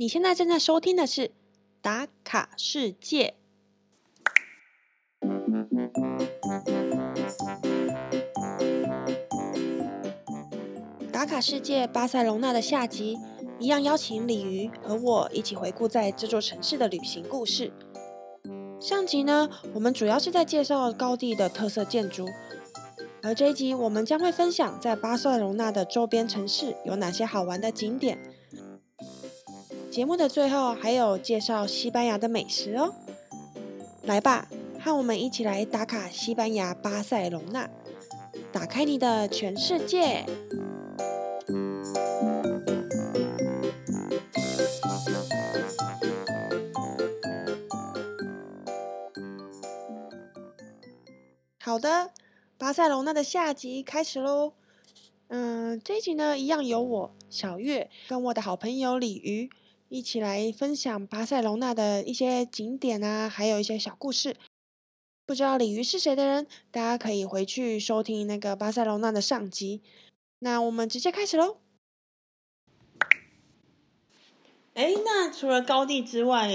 你现在正在收听的是《打卡世界》。打卡世界巴塞隆纳的下集，一样邀请鲤鱼和我一起回顾在这座城市的旅行故事。上集呢，我们主要是在介绍高地的特色建筑，而这一集我们将会分享在巴塞隆纳的周边城市有哪些好玩的景点。节目的最后还有介绍西班牙的美食哦。来吧，和我们一起来打卡西班牙巴塞隆纳，打开你的全世界。好的，巴塞隆纳的下集开始喽。嗯，这一集呢，一样有我小月跟我的好朋友鲤鱼一起来分享巴塞隆纳的一些景点啊，还有一些小故事。不知道鲤鱼是谁的人，大家可以回去收听那个巴塞隆纳的上集。那我们直接开始喽。哎，那除了高地之外，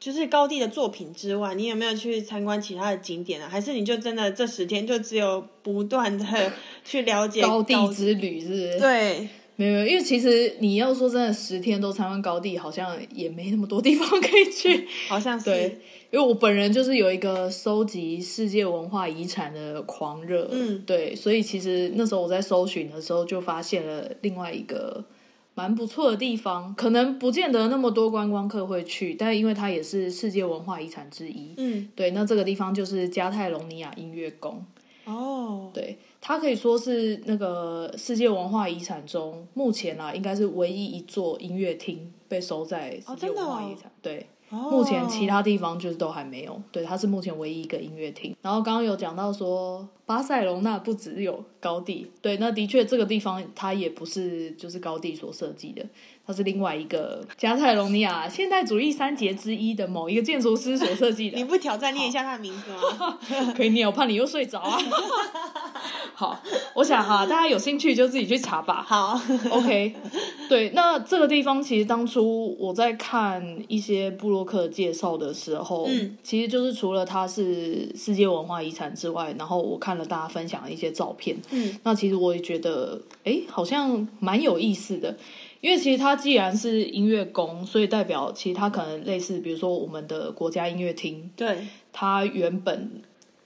就是高地的作品之外，你有没有去参观其他的景点啊？还是你就真的这十天就只有不断的 去了解高地之旅，是不是？对，没有，因为其实你要说真的，十天都参观高地，好像也没那么多地方可以去。好像是。对，因为我本人就是有一个收集世界文化遗产的狂热，嗯，对，所以其实那时候我在搜寻的时候，就发现了另外一个蛮不错的地方，可能不见得那么多观光客会去，但因为它也是世界文化遗产之一，嗯，对，那这个地方就是加泰隆尼亚音乐宫。哦，对，它可以说是那个世界文化遗产中目前啊，应该是唯一一座音乐厅被收在世界文化遗产。对，目前其他地方就是都还没有。对，它是目前唯一一个音乐厅。然后刚刚有讲到说，巴塞隆那不只有高地，对，那的确这个地方它也不是就是高地所设计的。它是另外一个加泰隆尼亚现代主义三杰之一的某一个建筑师所设计的。你不挑战念一下他的名字吗？可以念，我怕你又睡着啊。好，我想哈，大家有兴趣就自己去查吧。好，OK。对，那这个地方其实当初我在看一些布洛克介绍的时候，嗯，其实就是除了它是世界文化遗产之外，然后我看了大家分享的一些照片，嗯，那其实我也觉得，哎，好像蛮有意思的。因为其实它既然是音乐宫，所以代表其实它可能类似，比如说我们的国家音乐厅，对，它原本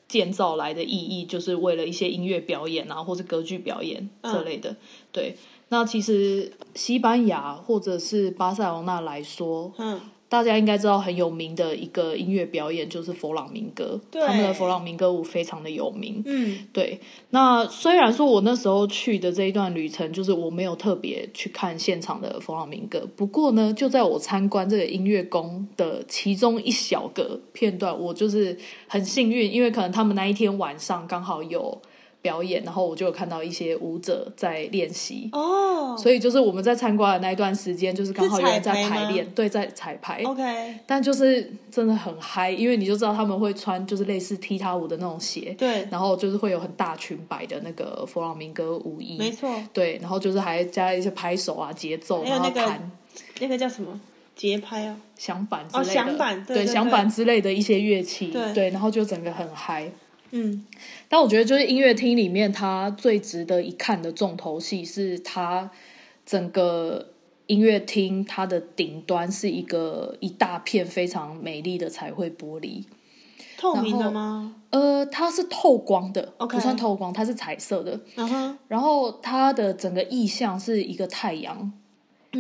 建造来的意义就是为了一些音乐表演啊，或是歌剧表演这类的。对，那其实西班牙或者是巴塞罗那来说，嗯，大家应该知道很有名的一个音乐表演就是佛朗明哥，他们的佛朗明哥舞非常的有名。嗯，对，那虽然说我那时候去的这一段旅程，就是我没有特别去看现场的佛朗明哥，不过呢，就在我参观这个音乐宫的其中一小个片段，我就是很幸运，因为可能他们那一天晚上刚好有表演，然后我就有看到一些舞者在练习。哦。所以就是我们在参观的那一段时间，就是刚好有人在排练，对，在彩排。，OK，但就是真的很嗨，因为你就知道他们会穿就是类似踢踏舞的那种鞋，对，然后就是会有很大裙摆的那个弗朗明哥舞衣，没错，对，然后就是还加一些拍手啊、节奏，然后弹。那个叫什么？节拍啊？响板之类的，哦响板对对对响板之类的一些乐器，对然后就整个很嗨。嗯，但我觉得就是音乐厅里面，它最值得一看的重头戏是它整个音乐厅它的顶端是一个一大片非常美丽的彩绘玻璃，透明的吗？呃，它是透光的 OK 不算透光，它是彩色的。然后，然后它的整个意象是一个太阳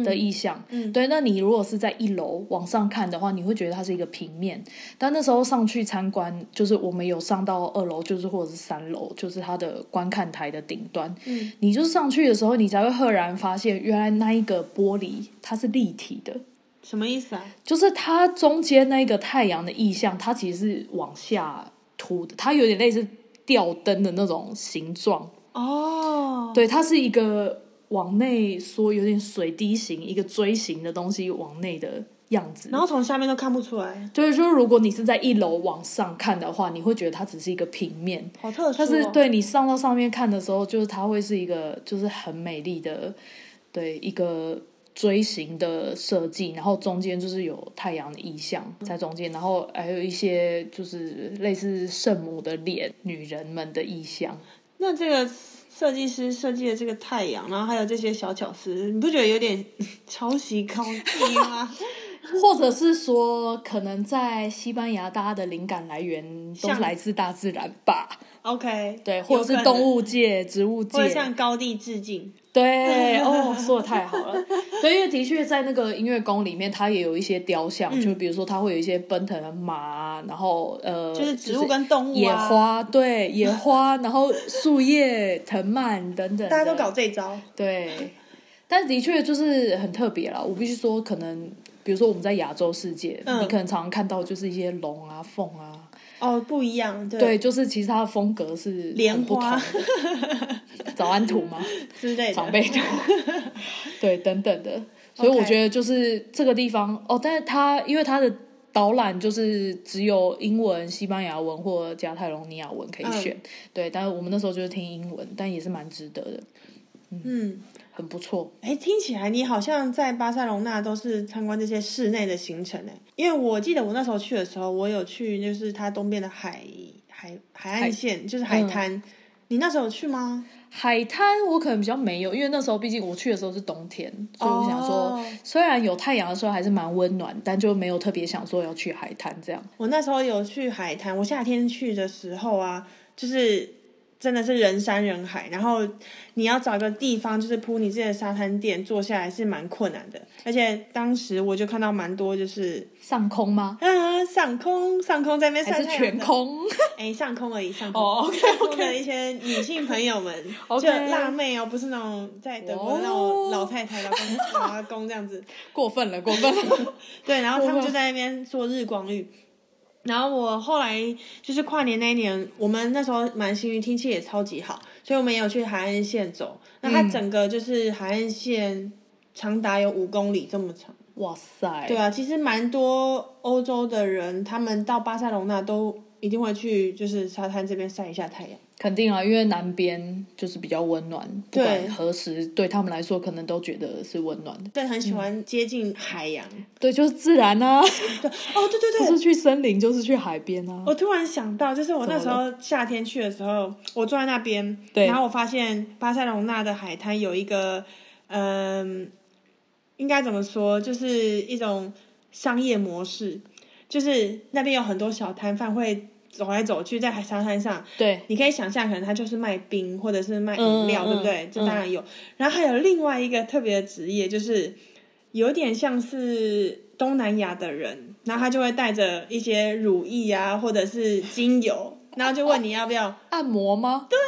的意象，嗯对。那你如果是在一楼往上看的话，你会觉得它是一个平面。但那时候上去参观，就是我们有上到二楼，就是或者是三楼，就是它的观看台的顶端。嗯，你就是上去的时候，你才会赫然发现，原来那一个玻璃它是立体的。什么意思啊？就是它中间那个太阳的意象，它其实是往下凸的，它有点类似吊灯的那种形状。哦，对，它是一个往内缩，有点水滴形，一个锥形的东西往内的样子。然后从下面都看不出来，对，就是如果你是在一楼往上看的话，你会觉得它只是一个平面，好特殊、哦。但是对你上到上面看的时候，就是它会是一个就是很美丽的，对一个锥形的设计，然后中间就是有太阳的意象在中间，然后还有一些就是类似圣母的脸、女人们的意象。那这个设计师设计的这个太阳，然后还有这些小巧思，你不觉得有点 抄袭高低吗？或者是说，可能在西班牙，大家的灵感来源都是来自大自然吧？OK，对，或者是动物界、植物界，或向高地致敬。对，哦，说的太好了。对，因为的确在那个音乐宫里面，它也有一些雕像，就比如说它会有一些奔腾的马，然后呃，就是植物跟动物，野花，对，野花，然后树叶、藤蔓等等，大家都搞这一招。对，但的确就是很特别了。我必须说，可能比如说我们在亚洲世界，你可能常常看到就是一些龙啊、凤啊。哦，不一样，对，就是其实它的风格是莲花，早安图吗？之类的。长辈图，对，等等的，所以我觉得就是这个地方哦，但是它因为它的导览就是只有英文、西班牙文或加泰隆尼亚文可以选，对，但是我们那时候就是听英文，但也是蛮值得的，嗯。很不错，哎，听起来你好像在巴塞隆纳都是参观这些室内的行程哎，因为我记得我那时候去的时候，我有去就是它东边的海海海岸线，就是海滩，你那时候有去吗？海滩我可能比较没有，因为那时候毕竟我去的时候是冬天，所以我想说，虽然有太阳的时候还是蛮温暖，但就没有特别想说要去海滩这样。我那时候有去海滩，我夏天去的时候啊，就是。真的是人山人海，然后你要找个地方就是铺你自己的沙滩垫坐下来是蛮困难的，而且当时我就看到蛮多就是上空吗？啊，上空上空在那边晒太阳全空？哎，上空而已，上空。哦，OK OK。的一些女性朋友们，就辣妹哦，不是那种在德国那种老太太、老公、老阿公这样子，过分了，过分了。对，然后他们就在那边做日光浴。然后我后来就是跨年那一年，我们那时候蛮幸运，天气也超级好，所以我们也有去海岸线走。那它整个就是海岸线长达有五公里这么长。哇塞！对啊，其实蛮多欧洲的人，他们到巴塞隆纳都一定会去，就是沙滩这边晒一下太阳。肯定啊，因为南边就是比较温暖，不管何时对他们来说，可能都觉得是温暖的。对，很喜欢接近海洋。对，就是自然啊。对，哦，对对对，不是去森林，就是去海边啊。我突然想到，就是我那时候夏天去的时候，我坐在那边，然后我发现巴塞隆纳的海滩有一个，嗯，应该怎么说，就是一种商业模式，就是那边有很多小摊贩会。走来走去在海沙滩上，对，你可以想象，可能他就是卖冰或者是卖饮料，对不对？这当然有。然后还有另外一个特别的职业，就是有点像是东南亚的人，然后他就会带着一些乳液啊，或者是精油，然后就问你要不要按摩吗？对，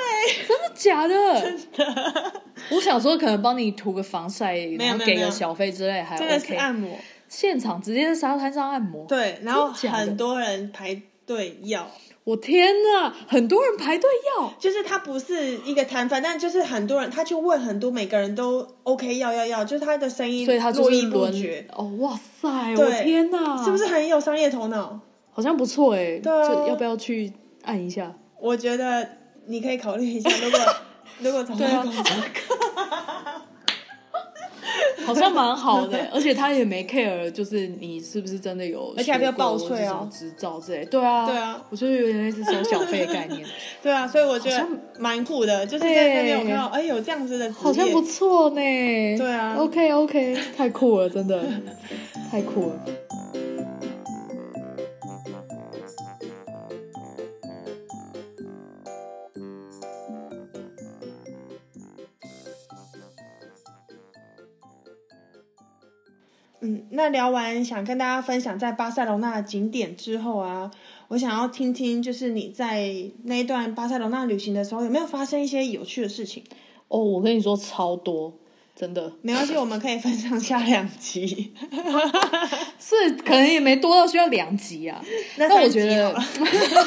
真的假的？真的。我想说，可能帮你涂个防晒，然后给个小费之类，还真的是按摩，现场直接在沙滩上按摩。对，然后很多人排。队，要我天呐，很多人排队要，就是他不是一个摊贩，但就是很多人，他去问很多，每个人都 OK，要要要，就是他的声音，所以他络绎不绝。哦，哇塞，我天呐，是不是很有商业头脑？好像不错哎，对啊，要不要去按一下？我觉得你可以考虑一下，如果如果找到工作。好像蛮好的，而且他也没 care，就是你是不是真的有，而且还不要报税啊，执照之类。对啊，对啊，我觉得有点类似收小费的概念。对啊，所以我觉得蛮酷的，就是在那边我看到，哎，有这样子的，好像不错呢。对啊，OK OK，太酷了，真的太酷了。嗯，那聊完想跟大家分享在巴塞罗那景点之后啊，我想要听听，就是你在那一段巴塞罗那旅行的时候，有没有发生一些有趣的事情？哦，我跟你说超多，真的。没关系，我们可以分上下两集。是，可能也没多到需要两集啊。那我觉得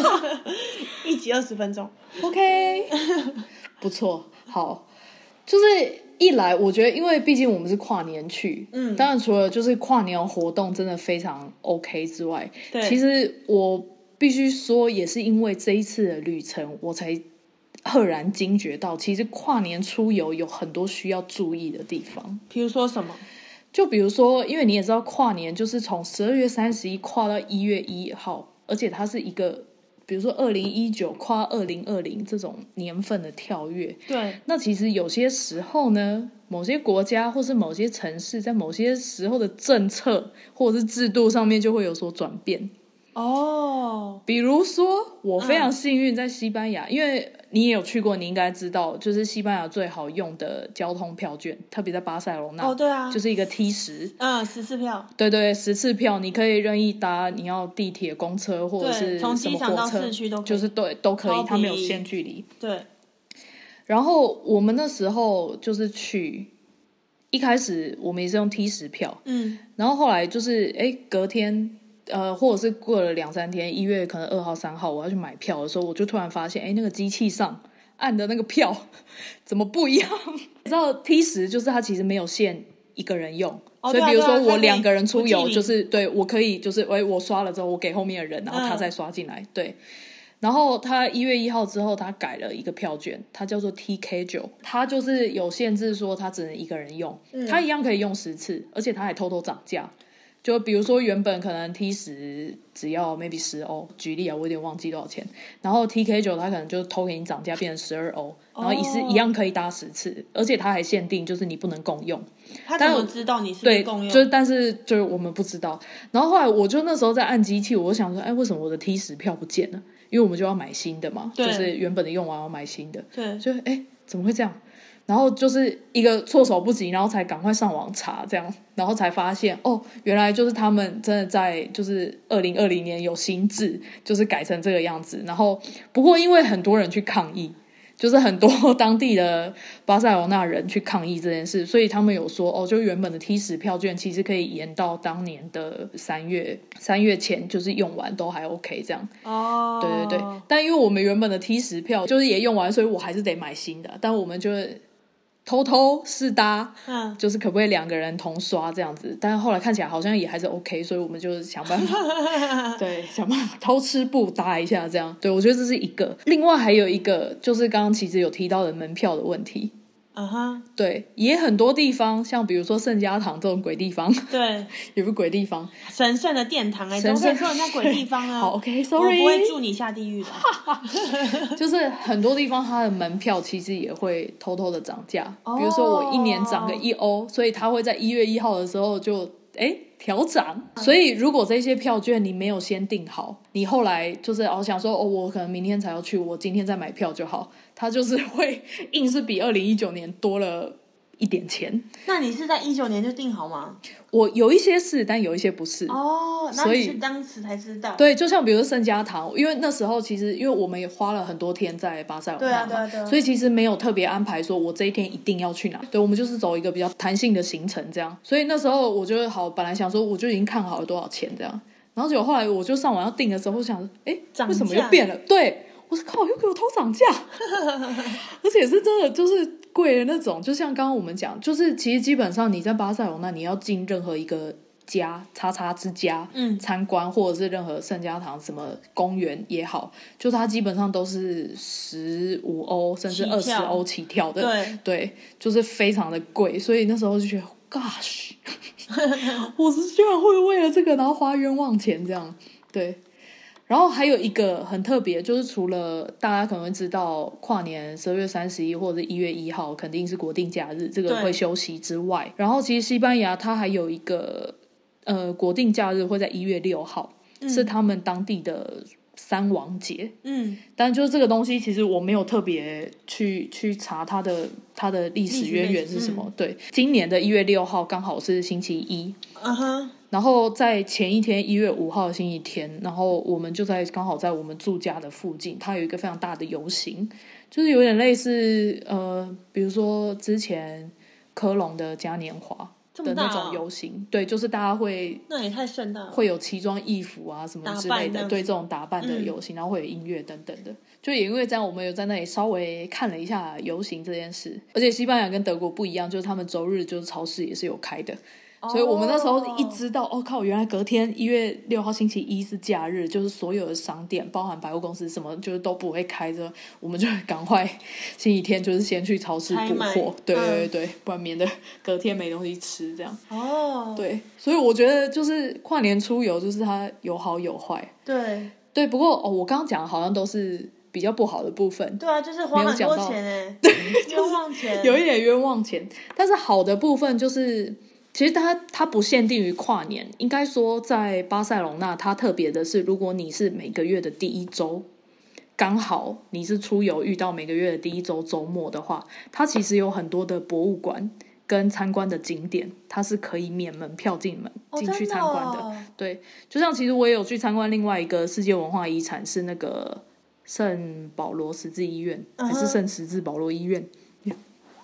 一集二十分钟，OK，不错，好，就是。一来，我觉得，因为毕竟我们是跨年去，嗯，当然除了就是跨年活动真的非常 OK 之外，对，其实我必须说，也是因为这一次的旅程，我才赫然惊觉到，其实跨年出游有很多需要注意的地方。比如说什么？就比如说，因为你也知道，跨年就是从十二月三十一跨到一月一号，而且它是一个，比如说二零一九跨二零二零这种年份的跳跃。对。那其实有些时候呢，某些国家或是某些城市在某些时候的政策或者是制度上面就会有所转变。哦。比如说，我非常幸运在西班牙，因为。你也有去过，你应该知道，就是西班牙最好用的交通票券，特别在巴塞罗那。哦，对啊，就是一个 T 十，嗯，十次票。对对，十次票，你可以任意搭，你要地铁、公车或者是从机场到市区都就是对都可以，它没有限距离。对。然后我们那时候就是去，一开始我们也是用 T 十票，嗯，然后后来就是哎隔天。呃，或者是过了两三天，一月可能二号、三号，我要去买票的时候，我就突然发现，哎，那个机器上按的那个票怎么不一样？你知道 T 十就是它其实没有限一个人用，所以比如说我两个人出游，就是对我可以就是哎，我刷了之后，我给后面的人，然后他再刷进来，对。然后他一月一号之后，他改了一个票券，它叫做 TK 九，它就是有限制，说它只能一个人用，它一样可以用十次，而且它还偷偷涨价。就比如说，原本可能 T 十只要 maybe 十欧，举例啊，我有点忘记多少钱。然后 TK 九它可能就偷给你涨价，变成十二欧，然后也是一样可以搭十次，而且它还限定就是你不能共用。他怎么知道你是共用？就但是就是我们不知道。然后后来我就那时候在按机器，我想说，哎，为什么我的 T 十票不见了？因为我们就要买新的嘛，就是原本的用完要买新的。对，就哎，怎么会这样？然后就是一个措手不及，然后才赶快上网查，这样，然后才发现哦，原来就是他们真的在就是二零二零年有新制，就是改成这个样子。然后不过因为很多人去抗议，就是很多当地的巴塞罗那人去抗议这件事，所以他们有说哦，就原本的 T 十票券其实可以延到当年的三月三月前，就是用完都还 OK 这样。哦，对对对，但因为我们原本的 T 十票就是也用完，所以我还是得买新的。但我们就是。偷偷试搭，嗯，就是可不可以两个人同刷这样子？但是后来看起来好像也还是 OK，所以我们就想办法，对，想办法偷吃不搭一下这样。对我觉得这是一个，另外还有一个就是刚刚其实有提到的门票的问题。嗯哼，对，也很多地方，像比如说圣家堂这种鬼地方，对，有个鬼地方，神圣的殿堂哎，神圣说人家鬼地方啊。好，OK，Sorry，我不会祝你下地狱的。就是很多地方它的门票其实也会偷偷的涨价，比如说我一年涨个一欧，所以他会在一月一号的时候就哎调涨。所以如果这些票券你没有先订好，你后来就是哦想说哦我可能明天才要去，我今天再买票就好。它就是会 硬是比二零一九年多了一点钱。那你是在一九年就定好吗？我有一些是，但有一些不是。哦，所以是当时才知道。对，就像比如说圣家堂，因为那时候其实因为我们也花了很多天在巴塞罗那嘛，所以其实没有特别安排说我这一天一定要去哪。对，我们就是走一个比较弹性的行程这样。所以那时候我就好，本来想说我就已经看好了多少钱这样，然后结果后来我就上网要订的时候，我想，哎，为什么又变了？对。我说靠，又给我偷涨价，而且是真的就是贵的那种。就像刚刚我们讲，就是其实基本上你在巴塞罗那，你要进任何一个家叉叉之家，嗯，参观或者是任何圣家堂什么公园也好，就它基本上都是十五欧甚至二十欧起跳的，对对，就是非常的贵。所以那时候就觉得，Gosh，我是居然会为了这个然后花冤枉钱这样，对。然后还有一个很特别，就是除了大家可能会知道跨年十二月三十一或者一月一号肯定是国定假日，这个会休息之外，然后其实西班牙它还有一个呃国定假日会在一月六号，是他们当地的三王节。嗯，但就是这个东西，其实我没有特别去去查它的它的历史渊源是什么。对，今年的一月六号刚好是星期一。啊哈。然后在前一天一月五号星期天，然后我们就在刚好在我们住家的附近，它有一个非常大的游行，就是有点类似呃，比如说之前科隆的嘉年华的那种游行，对，就是大家会那也太盛大，会有奇装异服啊什么之类的，对这种打扮的游行，然后会有音乐等等的，就也因为这样，我们有在那里稍微看了一下游行这件事，而且西班牙跟德国不一样，就是他们周日就是超市也是有开的。所以我们那时候一知道，哦靠，原来隔天一月六号星期一是假日，就是所有的商店，包含百货公司什么，就是都不会开着，我们就赶快 星期天就是先去超市补货，对对对，不然免得隔天没东西吃这样。哦，对，所以我觉得就是跨年出游，就是它有好有坏。对对，不过哦，我刚刚讲的好像都是比较不好的部分。对啊，就是花很多钱 哎，冤枉钱，有一点冤枉钱。但是好的部分就是。其实它它不限定于跨年，应该说在巴塞隆纳，它特别的是，如果你是每个月的第一周，刚好你是出游遇到每个月的第一周周末的话，它其实有很多的博物馆跟参观的景点，它是可以免门票进门进去参观的。对，就像其实我也有去参观另外一个世界文化遗产，是那个圣保罗十字医院，还是圣十字保罗医院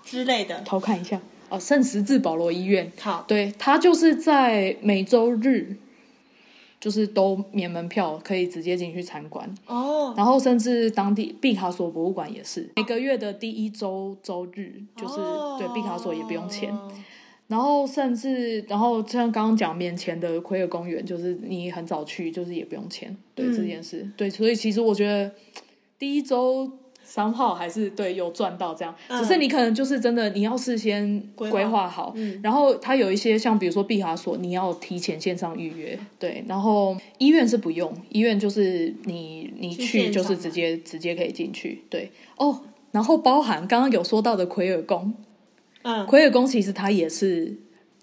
之类的，偷看一下。哦，圣十字保罗医院，好，对，它就是在每周日，就是都免门票，可以直接进去参观。哦，然后甚至当地毕卡索博物馆也是每个月的第一周周日，就是对毕卡索也不用钱。然后甚至，然后像刚刚讲面前的奎尔公园，就是你很早去，就是也不用钱。对这件事，对，所以其实我觉得第一周。三号还是对有赚到这样，只是你可能就是真的你要事先规划好，然后它有一些像比如说毕卡索，你要提前线上预约，对，然后医院是不用，医院就是你你去就是直接直接可以进去，对。哦，然后包含刚刚有说到的奎尔宫，嗯，奎尔宫其实它也是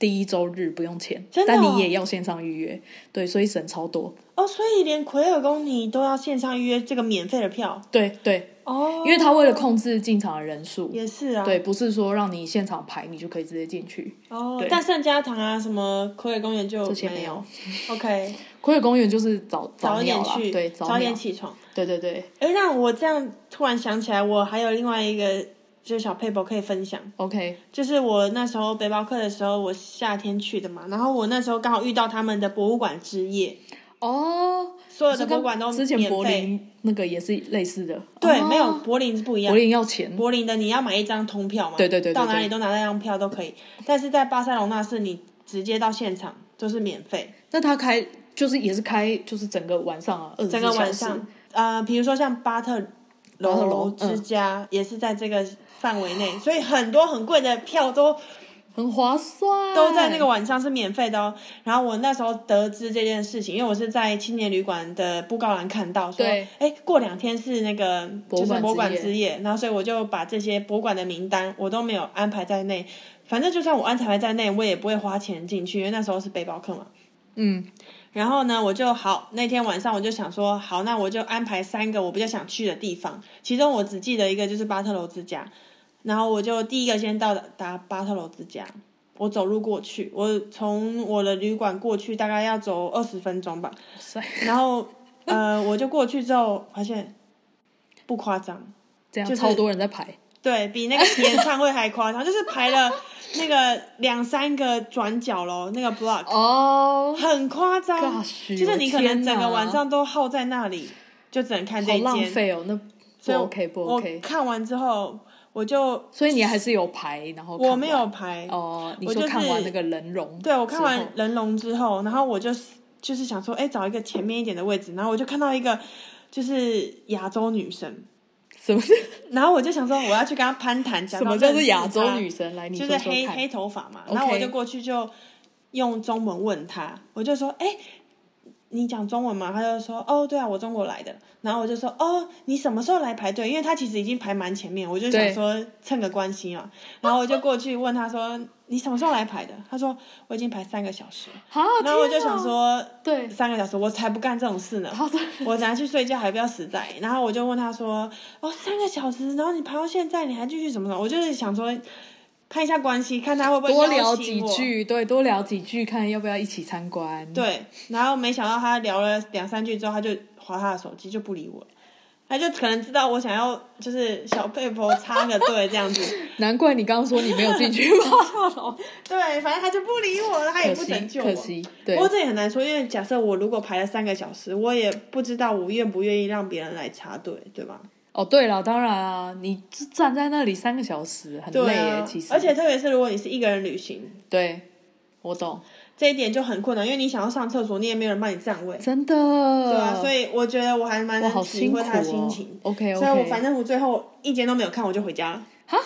第一周日不用钱，但你也要线上预约，对，所以省超多。哦，所以连奎尔宫你都要线上预约这个免费的票，对对。哦，因为他为了控制进场的人数，也是啊，对，不是说让你现场排，你就可以直接进去。哦，但圣家堂啊，什么奎尔公园就这些没有。OK，奎尔公园就是早早一点去，对，早点起床。对对对。哎，那我这样突然想起来，我还有另外一个就是小 paper 可以分享。OK，就是我那时候背包客的时候，我夏天去的嘛，然后我那时候刚好遇到他们的博物馆之夜。哦。所有的博物馆都之前柏林那个也是类似的，对，没有柏林是不一样。柏林要钱，柏林的你要买一张通票嘛，对对对，到哪里都拿那张票都可以。但是在巴塞隆纳是你直接到现场就是免费。那他开就是也是开就是整个晚上啊，整个晚上呃，比如说像巴特楼之家也是在这个范围内，所以很多很贵的票都。很划算，都在那个晚上是免费的哦。然后我那时候得知这件事情，因为我是在青年旅馆的布告栏看到，说，哎，过两天是那个就是博物馆之夜，然后所以我就把这些博物馆的名单我都没有安排在内。反正就算我安排在内，我也不会花钱进去，因为那时候是背包客嘛。嗯。然后呢，我就好那天晚上我就想说，好，那我就安排三个我比较想去的地方，其中我只记得一个就是巴特罗之家。然后我就第一个先到达巴特罗之家，我走路过去，我从我的旅馆过去大概要走二十分钟吧。然后呃，我就过去之后发现不夸张，这样超多人在排，对比那个演唱会还夸张，就是排了那个两三个转角喽，那个 block 哦，很夸张，就是你可能整个晚上都耗在那里，就只能看这一间，浪费哦，那不 OK 不 OK。看完之后。我就，所以你还是有排，然后我没有排哦。你说看完那个人龙，对我看完人龙之后，然后我就就是想说，哎，找一个前面一点的位置，然后我就看到一个就是亚洲女生，什么？然后我就想说，我要去跟她攀谈，什么叫做亚洲女神？来，你就是黑黑头发嘛。然后我就过去就用中文问她，我就说，哎。你讲中文嘛？他就说哦，对啊，我中国来的。然后我就说哦，你什么时候来排队？因为他其实已经排蛮前面，我就想说蹭个关心啊。然后我就过去问他说，你什么时候来排的？他说我已经排三个小时。好，然后我就想说，对，三个小时我才不干这种事呢。我等下去睡觉还不要死在。然后我就问他说，哦，三个小时，然后你排到现在，你还继续怎么？我就是想说。看一下关系，看他会不会多聊几句，对，多聊几句，看要不要一起参观。对，然后没想到他聊了两三句之后，他就划他的手机，就不理我。他就可能知道我想要，就是小佩婆插个队这样子。难怪你刚刚说你没有进去吗？对，反正他就不理我了，他也不拯救我。可惜，对。不过这也很难说，因为假设我如果排了三个小时，我也不知道我愿不愿意让别人来插队，对吧？哦，对了，当然啊，你站在那里三个小时很累耶，其实。而且特别是如果你是一个人旅行，对，我懂。这一点就很困难，因为你想要上厕所，你也没有人帮你占位，真的。对啊，所以我觉得我还蛮能体会他的心情。OK OK。所以我反正我最后一间都没有看，我就回家了。哈？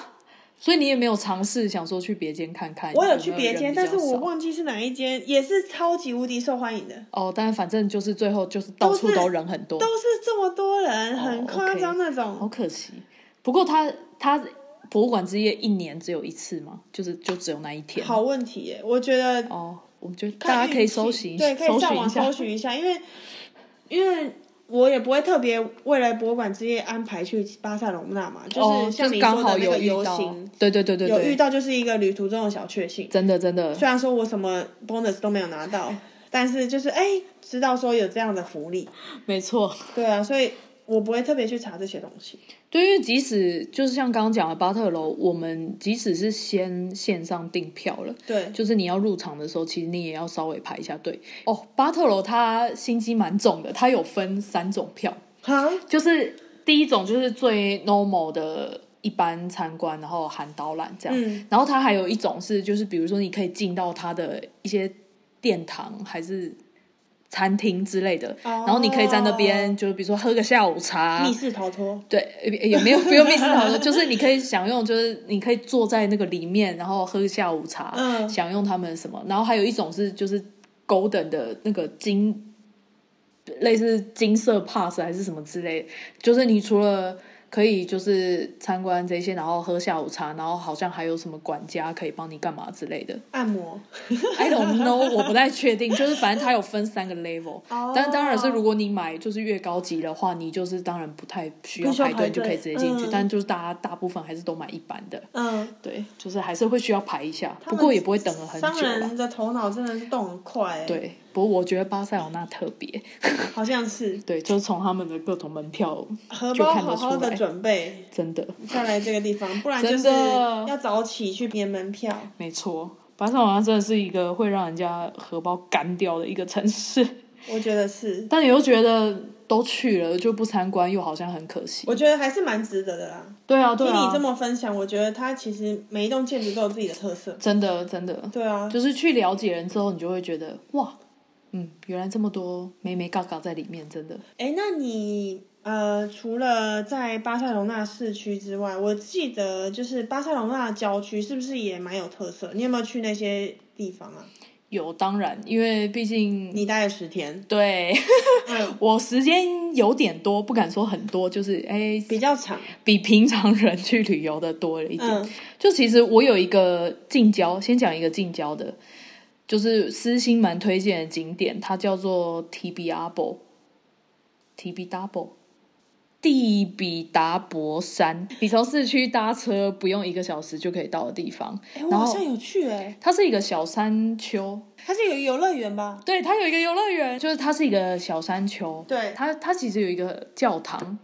所以你也没有尝试想说去别间看看？我有去别间，但是我忘记是哪一间，也是超级无敌受欢迎的。哦，但是反正就是最后就是到处都人很多，都是这么多人，很夸张那种。好可惜。不过他他博物馆之夜一年只有一次嘛？就是就只有那一天？好问题耶，我觉得哦。我觉得大家可以搜寻，对，可以上网搜寻一下，因为因为我也不会特别为了博物馆之夜安排去巴塞隆纳嘛，就是像你说的那个游行，对对对对，有遇到就是一个旅途中的小确幸，真的真的。虽然说我什么 bonus 都没有拿到，但是就是哎，知道说有这样的福利，没错，对啊，所以。我不会特别去查这些东西。对，因为即使就是像刚刚讲的巴特楼，我们即使是先线上订票了，对，就是你要入场的时候，其实你也要稍微排一下队。哦，巴特楼它心机蛮重的，它有分三种票，哈，就是第一种就是最 normal 的一般参观，然后含导览这样，然后它还有一种是就是比如说你可以进到它的一些殿堂还是。餐厅之类的，然后你可以在那边，就比如说喝个下午茶，密室逃脱，对，也没有不用密室逃脱，就是你可以享用，就是你可以坐在那个里面，然后喝下午茶，享用他们什么。然后还有一种是就是 golden 的那个金，类似金色 pass 还是什么之类，就是你除了。可以就是参观这些，然后喝下午茶，然后好像还有什么管家可以帮你干嘛之类的。按摩？I don't know，我不太确定。就是反正它有分三个 level，但当然是如果你买就是越高级的话，你就是当然不太需要排队就可以直接进去。但就是大家大部分还是都买一般的。嗯，对，就是还是会需要排一下，不过也不会等了很久。商人的头脑真的是动很快。对。不过我觉得巴塞罗那特别，好像是对，就是从他们的各种门票荷包好好的准备，真的再来这个地方，不然就是要早起去编门票。没错，巴塞罗那真的是一个会让人家荷包干掉的一个城市。我觉得是，但你又觉得都去了就不参观，又好像很可惜。我觉得还是蛮值得的啦。对啊，对啊。听你这么分享，我觉得它其实每一栋建筑都有自己的特色。真的，真的。对啊，就是去了解人之后，你就会觉得哇。嗯，原来这么多美美嘎嘎在里面，真的。哎，那你呃，除了在巴塞隆纳市区之外，我记得就是巴塞隆纳郊区是不是也蛮有特色？你有没有去那些地方啊？有，当然，因为毕竟你待了十天。对，我时间有点多，不敢说很多，就是哎，比较长，比平常人去旅游的多了一点。就其实我有一个近郊，先讲一个近郊的。就是私心蛮推荐的景点，它叫做 T B Double，T B Double，蒂比达博山。你从市区搭车不用一个小时就可以到的地方。哎，我好像有去哎。它是一个小山丘，它是有游乐园吧？对，它有一个游乐园，就是它是一个小山丘。对，它它其实有一个教堂。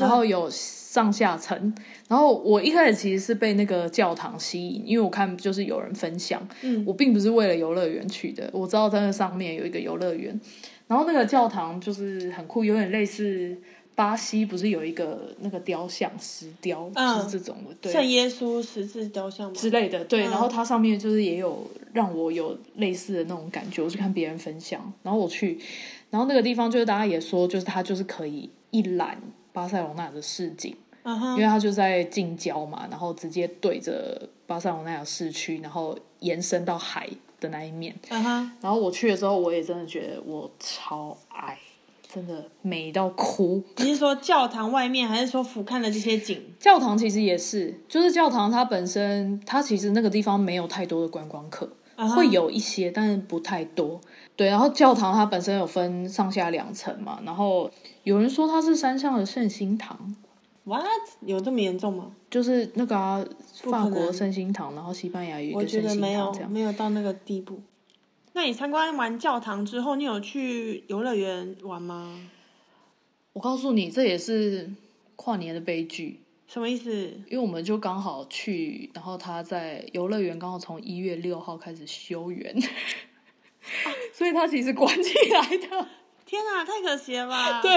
然后有上下层，然后我一开始其实是被那个教堂吸引，因为我看就是有人分享，嗯，我并不是为了游乐园去的，我知道在那上面有一个游乐园，然后那个教堂就是很酷，有点类似巴西不是有一个那个雕像石雕，就是这种的，对，像耶稣十字雕像之类的，对，然后它上面就是也有让我有类似的那种感觉，我去看别人分享，然后我去，然后那个地方就是大家也说，就是它就是可以一览。巴塞罗那的市景，因为它就在近郊嘛，然后直接对着巴塞罗那的市区，然后延伸到海的那一面。然后我去的时候，我也真的觉得我超爱，真的美到哭。你是说教堂外面，还是说俯瞰的这些景？教堂其实也是，就是教堂它本身，它其实那个地方没有太多的观光客，会有一些，但是不太多。对，然后教堂它本身有分上下两层嘛，然后有人说它是山上的圣心堂，what 有这么严重吗？就是那个法国圣心堂，然后西班牙有一个圣心堂，没有没有到那个地步。那你参观完教堂之后，你有去游乐园玩吗？我告诉你，这也是跨年的悲剧。什么意思？因为我们就刚好去，然后他在游乐园刚好从一月六号开始休园。所以他其实关起来的。天哪，太可惜了吧！对，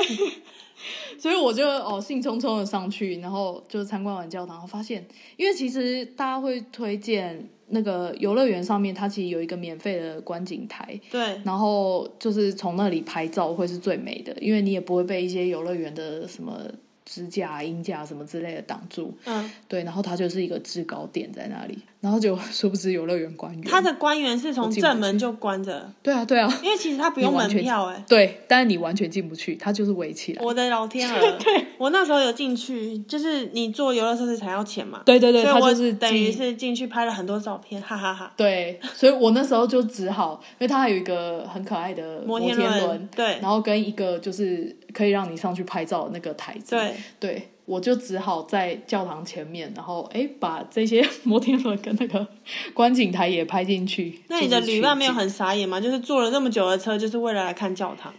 所以我就哦兴冲冲的上去，然后就参观完教堂，发现因为其实大家会推荐那个游乐园上面，它其实有一个免费的观景台，对，然后就是从那里拍照会是最美的，因为你也不会被一些游乐园的什么。支架、音架什么之类的挡住，嗯，对，然后它就是一个制高点在那里。然后就 殊不知游乐园官员，他的官员是从正门就关着。对啊，对啊，因为其实他不用门票哎。对，但是你完全进不去，他就是围起来。我的老天啊！对，我那时候有进去，就是你坐游乐设施才要钱嘛。对对对，他就是等于是进去拍了很多照片，哈哈哈。对，所以我那时候就只好，因为他还有一个很可爱的摩天轮，对，然后跟一个就是可以让你上去拍照的那个台子，对对。我就只好在教堂前面，然后哎，把这些摩天轮跟那个观景台也拍进去。那你的旅伴没有很傻眼吗？就是坐了那么久的车，就是为了来看教堂。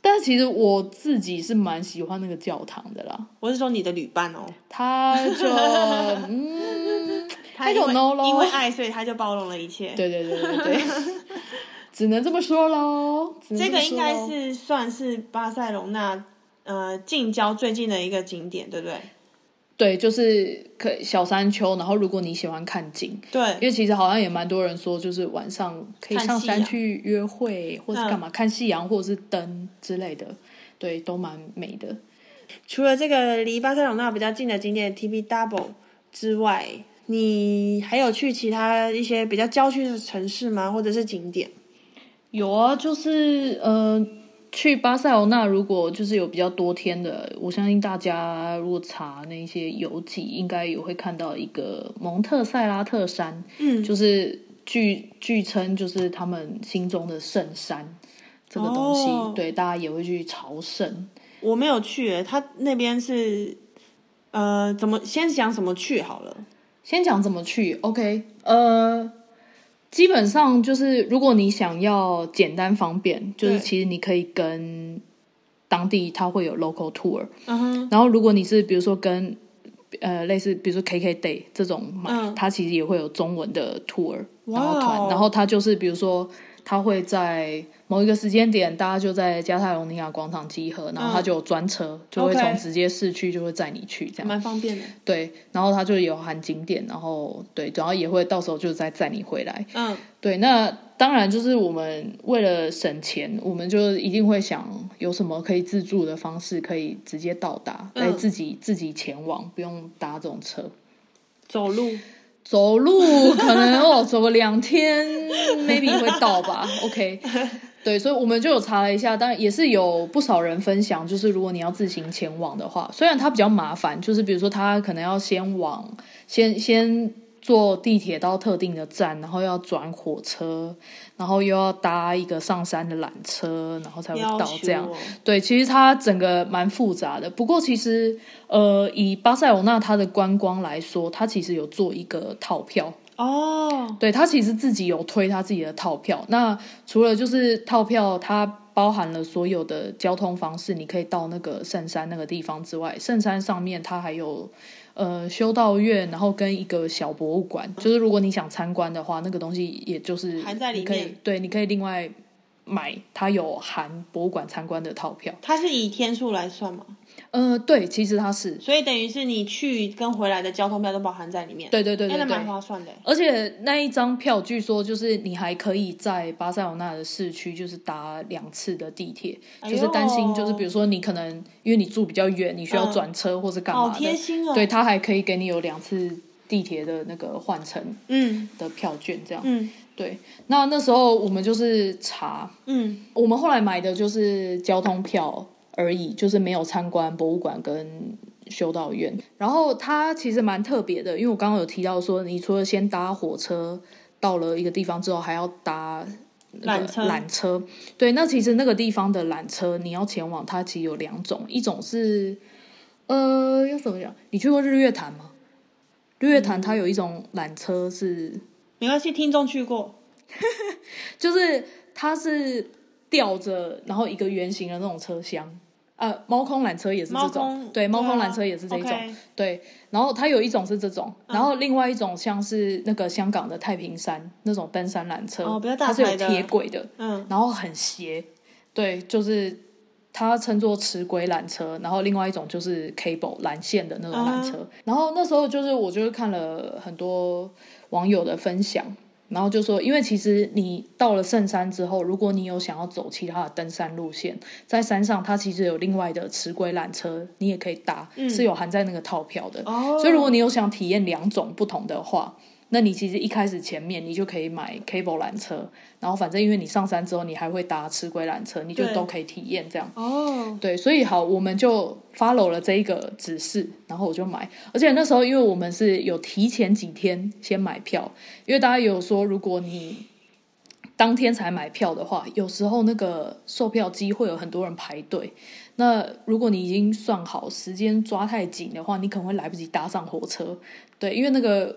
但是其实我自己是蛮喜欢那个教堂的啦。我是说你的旅伴哦，他就 嗯，他就 no 因为爱，所以他就包容了一切。对对对对对，只能这么说喽。这个应该是算是巴塞隆那。呃，近郊最近的一个景点，对不对？对，就是可小山丘。然后，如果你喜欢看景，对，因为其实好像也蛮多人说，就是晚上可以上山去约会，或是干嘛看夕阳，或者是灯之类的，对，都蛮美的。除了这个离巴塞罗那比较近的景点 T B Double 之外，你还有去其他一些比较郊区的城市吗？或者是景点？有啊，就是呃。去巴塞罗那，如果就是有比较多天的，我相信大家如果查那些游记，应该也会看到一个蒙特塞拉特山，嗯，就是据据称就是他们心中的圣山，这个东西，对，大家也会去朝圣。我没有去，他那边是，呃，怎么先讲怎么去好了？先讲怎么去，OK，呃。基本上就是，如果你想要简单方便，就是其实你可以跟当地他会有 local tour，然后如果你是比如说跟呃类似比如说 KK day 这种买，它其实也会有中文的 tour，然后团，然后它就是比如说他会在。某一个时间点，大家就在加泰隆尼亚广场集合，然后他就有专车，就会从直接市区就会载你去，这样蛮方便的。对，然后他就有含景点，然后对，然后也会到时候就再载你回来。嗯，对，那当然就是我们为了省钱，我们就一定会想有什么可以自助的方式，可以直接到达，来自己自己前往，不用搭这种车，走路。走路可能哦，走个两天，maybe 会到吧。OK，对，所以我们就有查了一下，当然也是有不少人分享，就是如果你要自行前往的话，虽然它比较麻烦，就是比如说它可能要先往先先。坐地铁到特定的站，然后要转火车，然后又要搭一个上山的缆车，然后才会到。这样对，其实它整个蛮复杂的。不过其实，呃，以巴塞罗那它的观光来说，它其实有做一个套票哦。对，它其实自己有推它自己的套票。那除了就是套票，它包含了所有的交通方式，你可以到那个圣山那个地方之外，圣山上面它还有。呃，修道院，然后跟一个小博物馆，就是如果你想参观的话，那个东西也就是含在里面。对，你可以另外买，它有含博物馆参观的套票。它是以天数来算吗？呃，对，其实它是，所以等于是你去跟回来的交通票都包含在里面。对对对对，那蛮划算的。而且那一张票，据说就是你还可以在巴塞罗那的市区，就是搭两次的地铁，就是担心就是比如说你可能因为你住比较远，你需要转车或是干嘛的，贴心哦。对他还可以给你有两次地铁的那个换乘嗯的票券这样嗯对。那那时候我们就是查嗯，我们后来买的就是交通票。而已，就是没有参观博物馆跟修道院。然后它其实蛮特别的，因为我刚刚有提到说，你除了先搭火车到了一个地方之后，还要搭缆车。缆车，对，那其实那个地方的缆车你要前往，它其实有两种，一种是呃，要怎么讲？你去过日月潭吗？日月潭它有一种缆车是，没关系，听众去过，就是它是吊着，然后一个圆形的那种车厢。呃，猫空缆车也是这种，对，猫空缆车也是这种，对。然后它有一种是这种，然后另外一种像是那个香港的太平山那种登山缆车，它是有铁轨的，嗯，然后很斜，对，就是。它称作磁轨缆车，然后另外一种就是 cable 缆线的那种缆车。然后那时候就是我就是看了很多网友的分享。然后就说，因为其实你到了圣山之后，如果你有想要走其他的登山路线，在山上它其实有另外的磁轨缆车，你也可以搭，是有含在那个套票的。所以如果你有想体验两种不同的话。那你其实一开始前面你就可以买 cable 缆车，然后反正因为你上山之后你还会搭吃龟缆车，你就都可以体验这样。哦，对，所以好，我们就 follow 了这一个指示，然后我就买。而且那时候因为我们是有提前几天先买票，因为大家有说如果你当天才买票的话，有时候那个售票机会有很多人排队。那如果你已经算好时间抓太紧的话，你可能会来不及搭上火车。对，因为那个。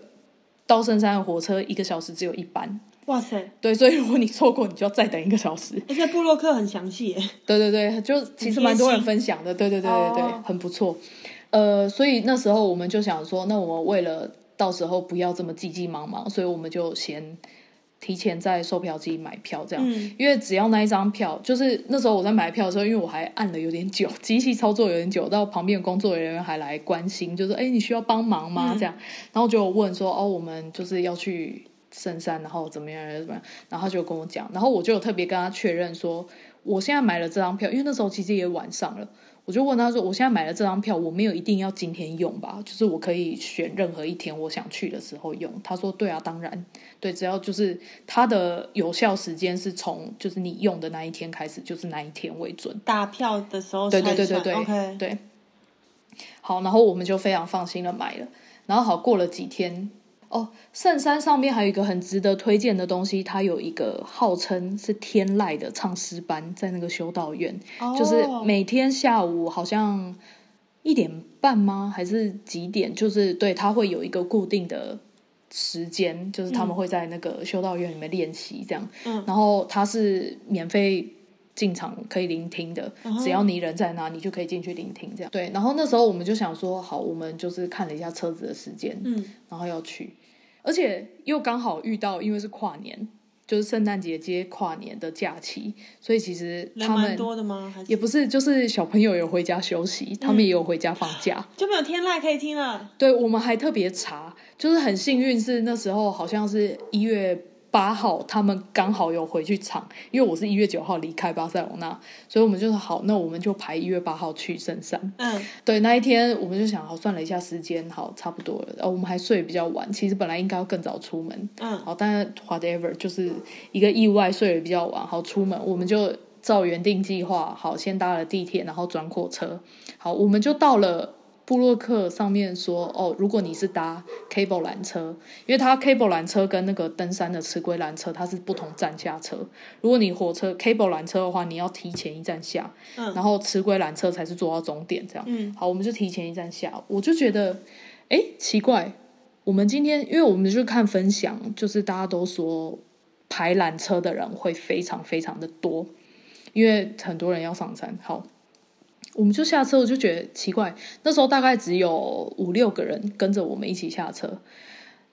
到圣山的火车一个小时只有一班，哇塞！对，所以如果你错过，你就要再等一个小时。而且布洛克很详细，对对对，就其实蛮多人分享的，对对对对对，很不错。呃，所以那时候我们就想说，那我们为了到时候不要这么急急忙忙，所以我们就先。提前在售票机买票，这样，因为只要那一张票，就是那时候我在买票的时候，因为我还按了有点久，机器操作有点久，到旁边工作人员还来关心，就是：“哎，你需要帮忙吗？”这样，然后就问说：“哦，我们就是要去深山，然后怎么样，怎么样？”然后他就跟我讲，然后我就特别跟他确认说：“我现在买了这张票，因为那时候其实也晚上了。”我就问他说：“我现在买了这张票，我没有一定要今天用吧？就是我可以选任何一天我想去的时候用。”他说：“对啊，当然，对，只要就是它的有效时间是从就是你用的那一天开始，就是那一天为准。打票的时候，对对对对对，OK，对。好，然后我们就非常放心的买了。然后好过了几天。”哦，圣山上面还有一个很值得推荐的东西，它有一个号称是天籁的唱诗班，在那个修道院，就是每天下午好像一点半吗？还是几点？就是对，它会有一个固定的时间，就是他们会在那个修道院里面练习这样。嗯，然后它是免费进场可以聆听的，只要你人在那，你就可以进去聆听这样。对，然后那时候我们就想说，好，我们就是看了一下车子的时间，嗯，然后要去。而且又刚好遇到，因为是跨年，就是圣诞节接跨年的假期，所以其实他们多的吗？也不是，就是小朋友有回家休息，他们也有回家放假，就没有天籁可以听了。对，我们还特别查，就是很幸运是那时候好像是一月。八号他们刚好有回去场，因为我是一月九号离开巴塞罗那，所以我们就说好，那我们就排一月八号去圣山。嗯，对，那一天我们就想好算了一下时间，好差不多了。然后我们还睡比较晚，其实本来应该要更早出门。嗯，好，但是 whatever 就是一个意外，睡得比较晚，好出门，我们就照原定计划，好先搭了地铁，然后转火车。好，我们就到了。布洛克上面说哦，如果你是搭 cable 缆车，因为它 cable 缆车跟那个登山的磁轨缆车它是不同站下车。如果你火车 cable 缆车的话，你要提前一站下，然后磁轨缆车才是坐到终点这样。嗯，好，我们就提前一站下。我就觉得，哎，奇怪，我们今天因为我们就看分享，就是大家都说排缆车的人会非常非常的多，因为很多人要上山。好。我们就下车，我就觉得奇怪。那时候大概只有五六个人跟着我们一起下车，